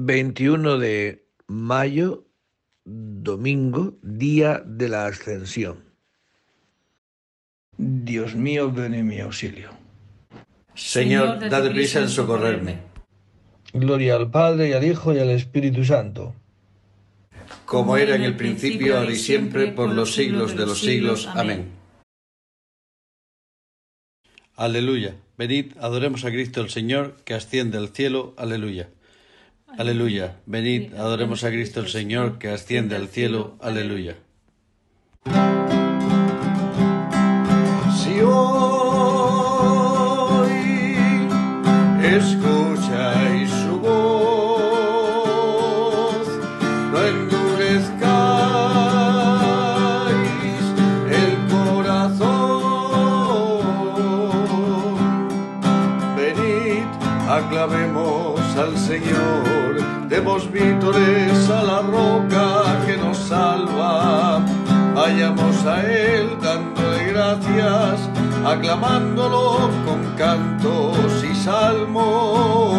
21 de mayo, domingo, día de la ascensión. Dios mío, ven en mi auxilio. Señor, dad prisa en socorrerme. Gloria al Padre y al Hijo y al Espíritu Santo. Como era en el principio, ahora y siempre, por los siglos de los siglos. Amén. Aleluya. Venid, adoremos a Cristo el Señor, que asciende al cielo. Aleluya. Aleluya. Venid, adoremos a Cristo el Señor, que asciende al cielo. Aleluya. Si hoy escucháis su voz, no endurezcáis el corazón. Venid, aclamemos al Señor, demos vítores a la roca que nos salva. Vayamos a Él dándole gracias, aclamándolo con cantos y salmos.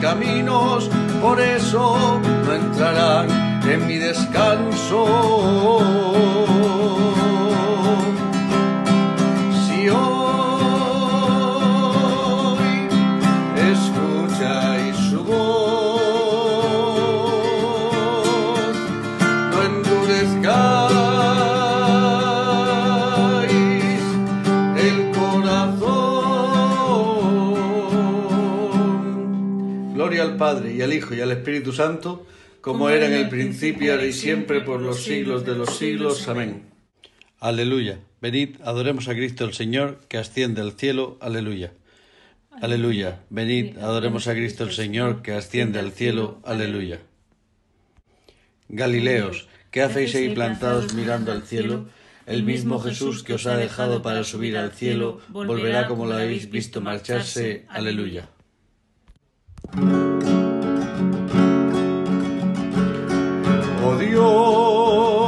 caminos, por eso no entrarán en mi descanso. Si hoy escucháis su voz, no endurezcáis el corazón. Padre y al Hijo y al Espíritu Santo, como era en el principio, ahora y siempre, por los siglos de los siglos. Amén. Aleluya. Venid, adoremos a Cristo el Señor, que asciende al cielo. Aleluya. Aleluya. Venid, adoremos a Cristo el Señor, que asciende al cielo. Aleluya. Galileos, ¿qué hacéis ahí plantados mirando al cielo? El mismo Jesús que os ha dejado para subir al cielo, volverá como lo habéis visto marcharse. Aleluya. Oh Dios,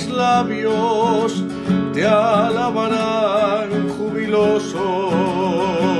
mis labios te alabarán jubilosos.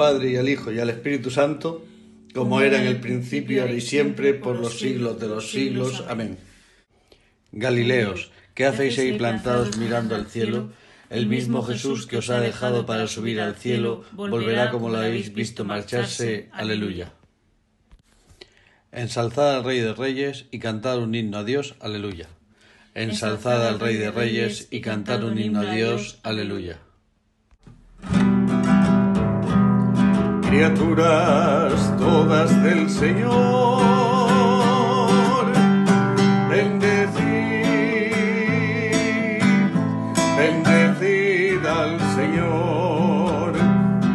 Padre y al Hijo y al Espíritu Santo, como era en el principio, ahora y siempre, por los siglos de los siglos. Amén. Galileos, ¿qué hacéis ahí plantados mirando al cielo? El mismo Jesús que os ha dejado para subir al cielo, volverá como lo habéis visto marcharse. Aleluya. Ensalzad al Rey de Reyes y cantad un himno a Dios. Aleluya. Ensalzad al Rey de Reyes y cantad un himno a Dios. Aleluya. Criaturas todas del Señor. Bendecid, bendecid al Señor,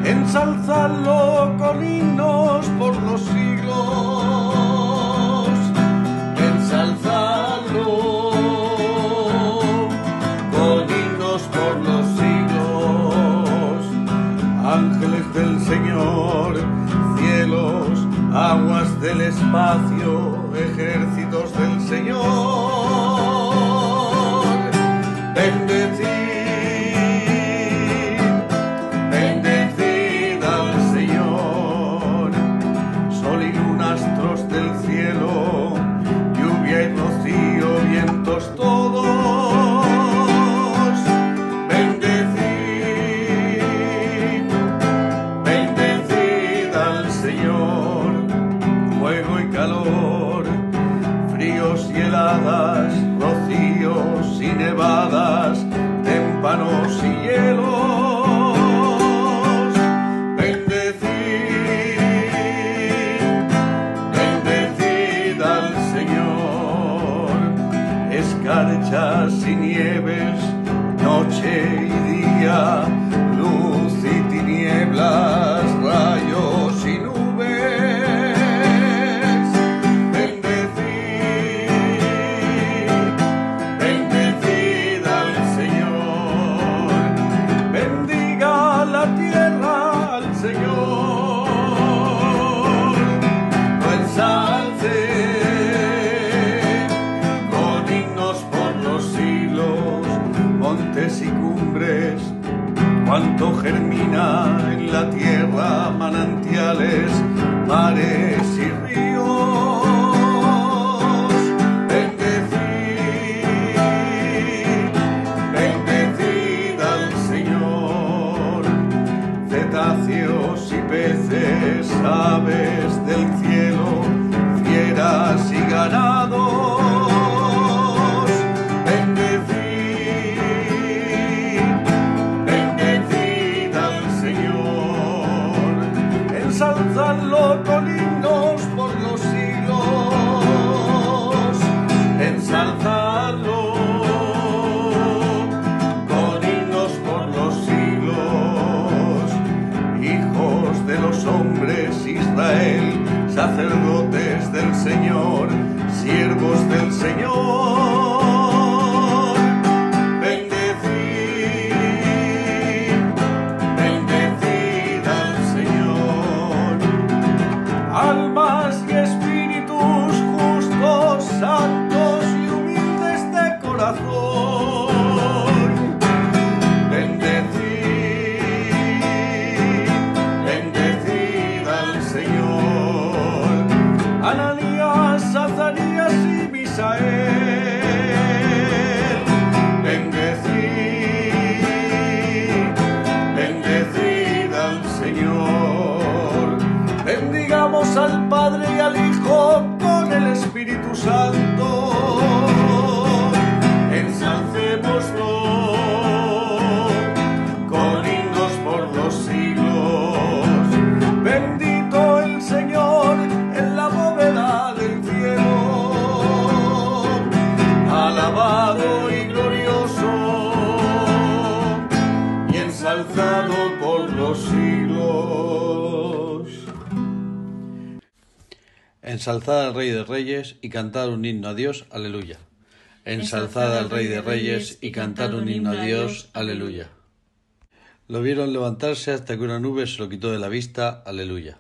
ensalzadlo con himnos aguas del espacio, ejércitos del Señor. ensalzanlo con himnos por los siglos, ensalzanlo con himnos por los siglos, hijos de los hombres, Israel, sacerdotes del Señor, siervos del Señor. Ensalzad al Rey de Reyes y cantar un himno a Dios, aleluya. Ensalzad al Rey de Reyes y cantar un himno a Dios, aleluya. Lo vieron levantarse hasta que una nube se lo quitó de la vista, aleluya.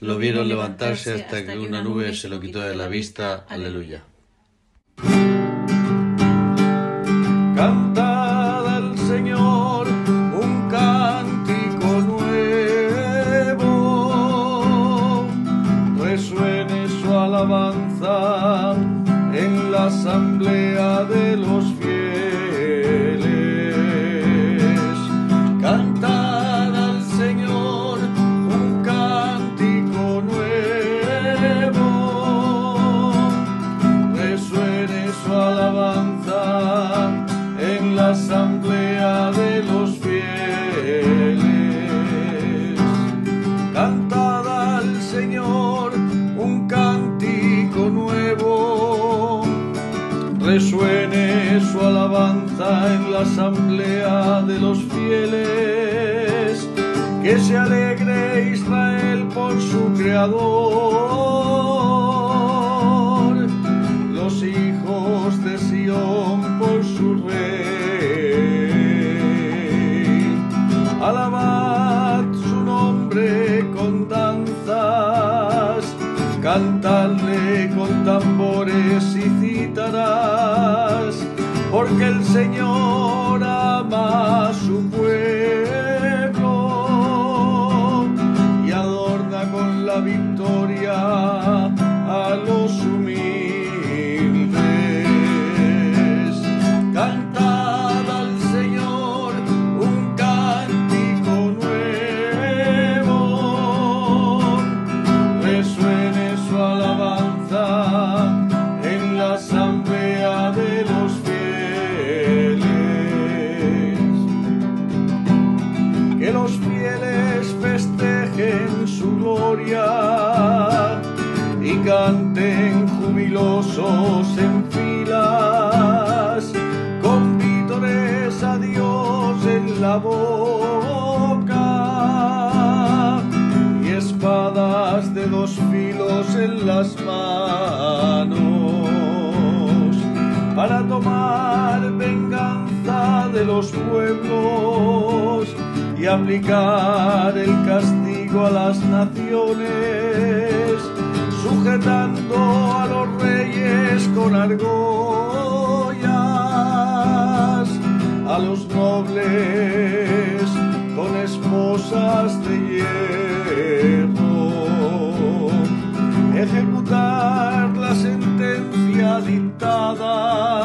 Lo vieron levantarse hasta que una nube se lo quitó de la vista, aleluya. Que se alegre Israel por su creador los hijos de Sión por su rey. Alabad su nombre con danzas, cantadle con tambores y cítaras, porque el Señor ama su los pueblos y aplicar el castigo a las naciones, sujetando a los reyes con argollas, a los nobles con esposas de hierro. Ejecutar la sentencia dictada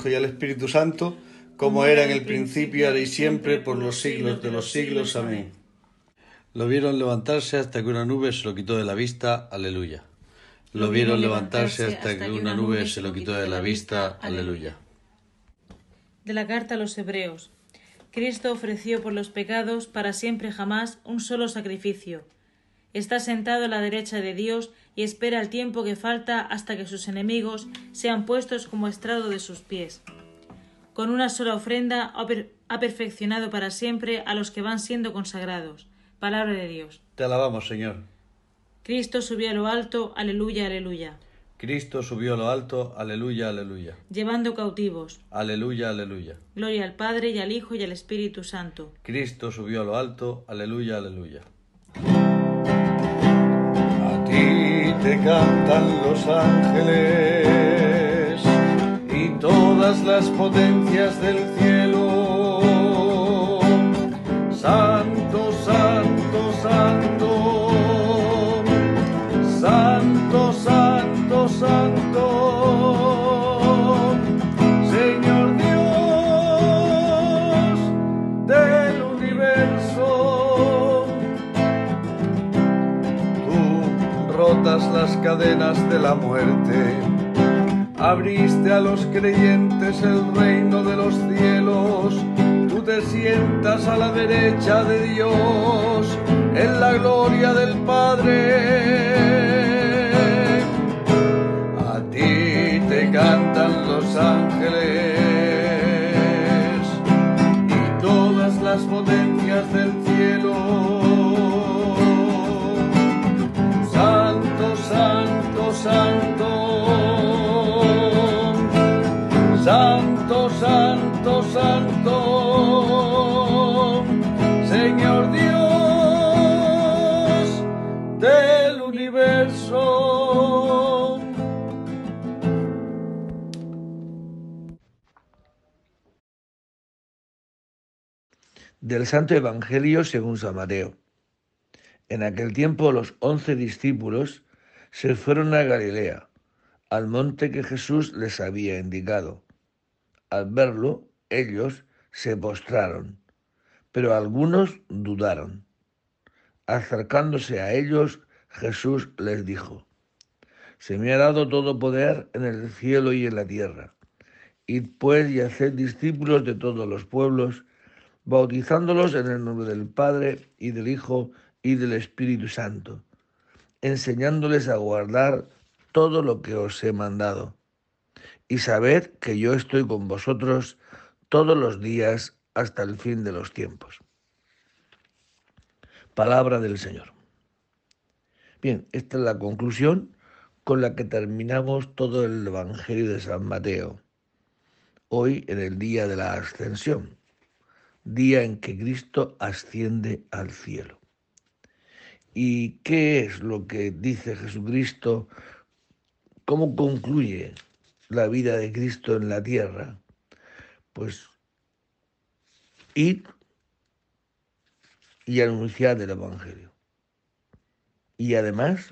Hijo y al Espíritu Santo, como era en el principio, ahora y siempre, por los siglos de los siglos. Amén. Lo vieron levantarse hasta que una nube se lo quitó de la vista. Aleluya. Lo vieron levantarse hasta que una nube se lo quitó de la vista. Aleluya. De la carta a los Hebreos. Cristo ofreció por los pecados para siempre jamás un solo sacrificio. Está sentado a la derecha de Dios y espera el tiempo que falta hasta que sus enemigos sean puestos como estrado de sus pies. Con una sola ofrenda ha perfeccionado para siempre a los que van siendo consagrados. Palabra de Dios. Te alabamos, Señor. Cristo subió a lo alto, aleluya, aleluya. Cristo subió a lo alto, aleluya, aleluya. Llevando cautivos. Aleluya, aleluya. Gloria al Padre y al Hijo y al Espíritu Santo. Cristo subió a lo alto, aleluya, aleluya. Te cantan los ángeles y todas las potencias del cielo. De la muerte. Abriste a los creyentes el reino de los cielos. Tú te sientas a la derecha de Dios en la gloria del Padre. A ti te cantan los ángeles y todas las potencias del cielo Del Santo Evangelio según San Mateo. En aquel tiempo los once discípulos se fueron a Galilea, al monte que Jesús les había indicado. Al verlo, ellos se postraron, pero algunos dudaron. Acercándose a ellos, Jesús les dijo, Se me ha dado todo poder en el cielo y en la tierra. Id pues y haced discípulos de todos los pueblos, bautizándolos en el nombre del Padre y del Hijo y del Espíritu Santo enseñándoles a guardar todo lo que os he mandado. Y sabed que yo estoy con vosotros todos los días hasta el fin de los tiempos. Palabra del Señor. Bien, esta es la conclusión con la que terminamos todo el Evangelio de San Mateo, hoy en el día de la ascensión, día en que Cristo asciende al cielo. ¿Y qué es lo que dice Jesucristo? ¿Cómo concluye la vida de Cristo en la tierra? Pues ir y anunciar el Evangelio. Y además,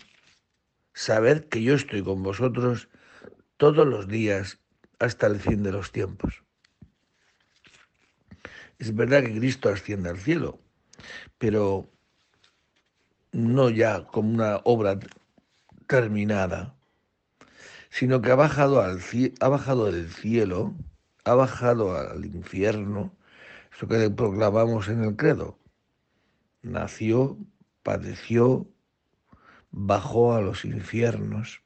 saber que yo estoy con vosotros todos los días hasta el fin de los tiempos. Es verdad que Cristo asciende al cielo, pero no ya como una obra terminada, sino que ha bajado, al, ha bajado del cielo, ha bajado al infierno, eso que proclamamos en el credo. Nació, padeció, bajó a los infiernos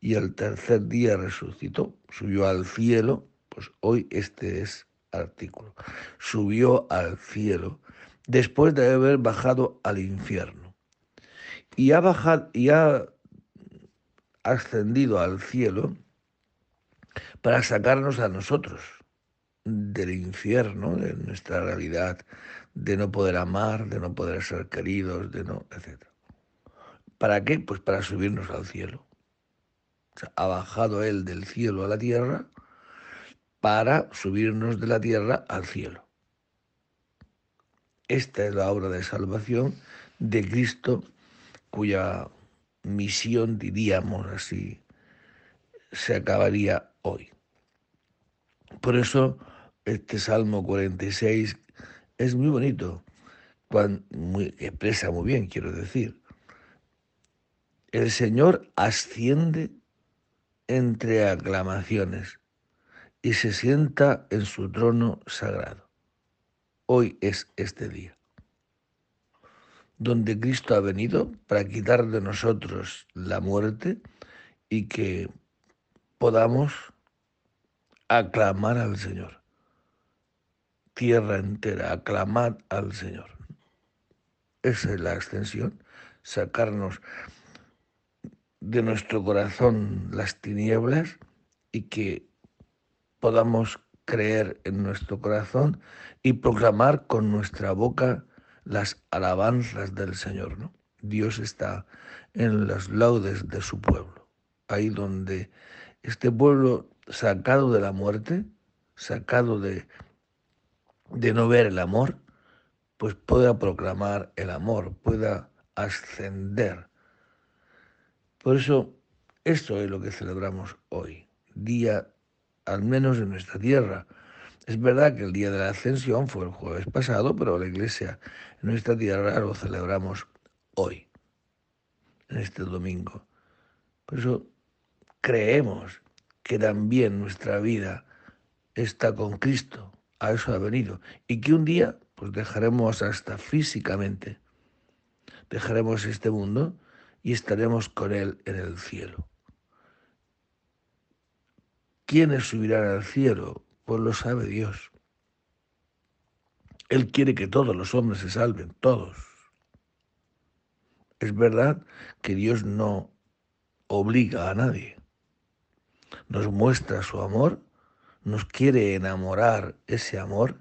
y al tercer día resucitó, subió al cielo, pues hoy este es artículo, subió al cielo después de haber bajado al infierno y ha bajado y ha ascendido al cielo para sacarnos a nosotros del infierno, de nuestra realidad, de no poder amar, de no poder ser queridos, de no, etc. ¿Para qué? Pues para subirnos al cielo. ha bajado Él del cielo a la tierra para subirnos de la tierra al cielo. Esta es la obra de salvación de Cristo cuya misión, diríamos así, se acabaría hoy. Por eso este Salmo 46 es muy bonito, expresa muy bien, quiero decir. El Señor asciende entre aclamaciones y se sienta en su trono sagrado. Hoy es este día, donde Cristo ha venido para quitar de nosotros la muerte y que podamos aclamar al Señor. Tierra entera, aclamad al Señor. Esa es la extensión, sacarnos de nuestro corazón las tinieblas y que podamos creer en nuestro corazón y proclamar con nuestra boca las alabanzas del Señor. ¿no? Dios está en los laudes de su pueblo, ahí donde este pueblo sacado de la muerte, sacado de, de no ver el amor, pues pueda proclamar el amor, pueda ascender. Por eso, esto es lo que celebramos hoy, día al menos en nuestra tierra. Es verdad que el día de la ascensión fue el jueves pasado, pero la iglesia en nuestra tierra lo celebramos hoy, en este domingo. Por eso creemos que también nuestra vida está con Cristo, a eso ha venido, y que un día pues dejaremos hasta físicamente, dejaremos este mundo y estaremos con Él en el cielo. ¿Quiénes subirán al cielo? Pues lo sabe Dios. Él quiere que todos los hombres se salven, todos. Es verdad que Dios no obliga a nadie. Nos muestra su amor, nos quiere enamorar ese amor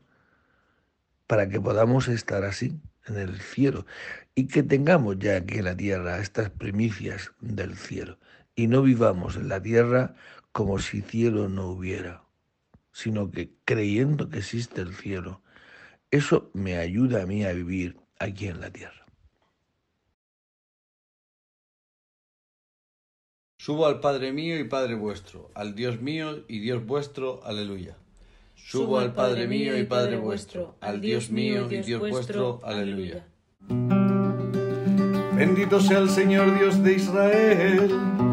para que podamos estar así en el cielo y que tengamos ya aquí en la tierra estas primicias del cielo y no vivamos en la tierra como si cielo no hubiera, sino que creyendo que existe el cielo, eso me ayuda a mí a vivir aquí en la tierra. Subo al Padre mío y Padre vuestro, al Dios mío y Dios vuestro, aleluya. Subo al Padre mío y Padre vuestro, al Dios mío y Dios vuestro, aleluya. Bendito sea el Señor Dios de Israel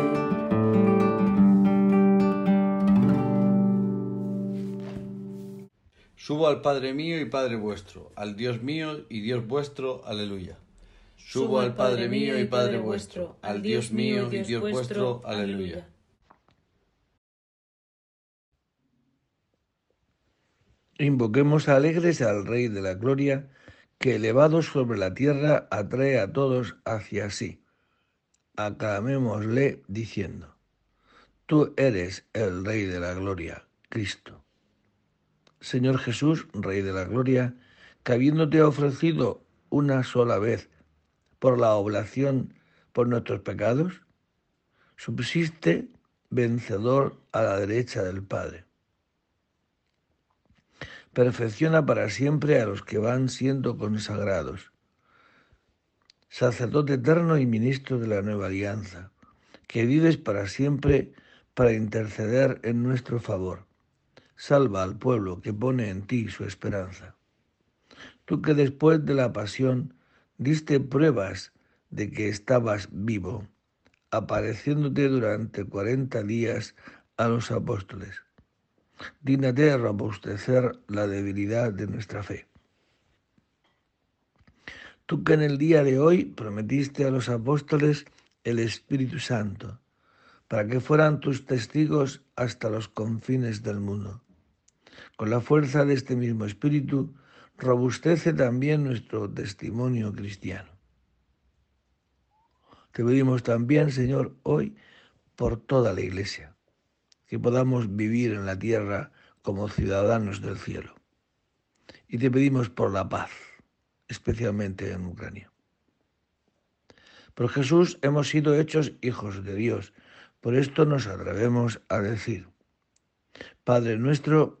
Subo al Padre mío y Padre vuestro, al Dios mío y Dios vuestro, aleluya. Subo al Padre mío y Padre vuestro, al Dios mío y Dios vuestro, aleluya. Invoquemos alegres al Rey de la Gloria, que elevado sobre la tierra atrae a todos hacia sí. Aclamémosle diciendo, Tú eres el Rey de la Gloria, Cristo. Señor Jesús, Rey de la Gloria, que habiéndote ofrecido una sola vez por la oblación por nuestros pecados, subsiste vencedor a la derecha del Padre. Perfecciona para siempre a los que van siendo consagrados. Sacerdote eterno y ministro de la nueva alianza, que vives para siempre para interceder en nuestro favor. Salva al pueblo que pone en ti su esperanza. Tú que después de la pasión diste pruebas de que estabas vivo apareciéndote durante cuarenta días a los apóstoles. Dígnate a robustecer la debilidad de nuestra fe. Tú que en el día de hoy prometiste a los apóstoles el Espíritu Santo, para que fueran tus testigos hasta los confines del mundo. Con la fuerza de este mismo Espíritu, robustece también nuestro testimonio cristiano. Te pedimos también, Señor, hoy por toda la Iglesia, que podamos vivir en la tierra como ciudadanos del cielo. Y te pedimos por la paz, especialmente en Ucrania. Por Jesús hemos sido hechos hijos de Dios, por esto nos atrevemos a decir, Padre nuestro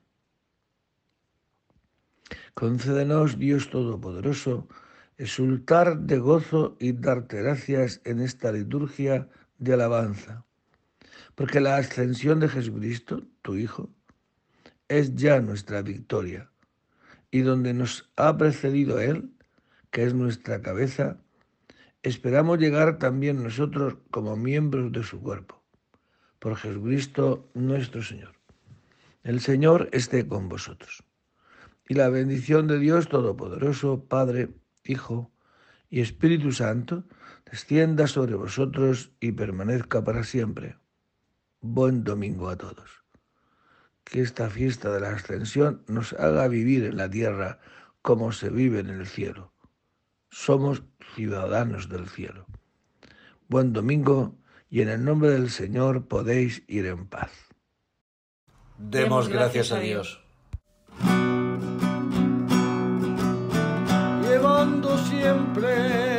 Concédenos, Dios Todopoderoso, exultar de gozo y darte gracias en esta liturgia de alabanza porque la ascensión de Jesucristo, tu Hijo, es ya nuestra victoria. Y donde nos ha precedido Él, que es nuestra cabeza, esperamos llegar también nosotros como miembros de su cuerpo. Por Jesucristo nuestro Señor. El Señor esté con vosotros. Y la bendición de Dios Todopoderoso, Padre, Hijo y Espíritu Santo, descienda sobre vosotros y permanezca para siempre. Buen domingo a todos. Que esta fiesta de la ascensión nos haga vivir en la tierra como se vive en el cielo. Somos ciudadanos del cielo. Buen domingo y en el nombre del Señor podéis ir en paz. Demos gracias a Dios. Siempre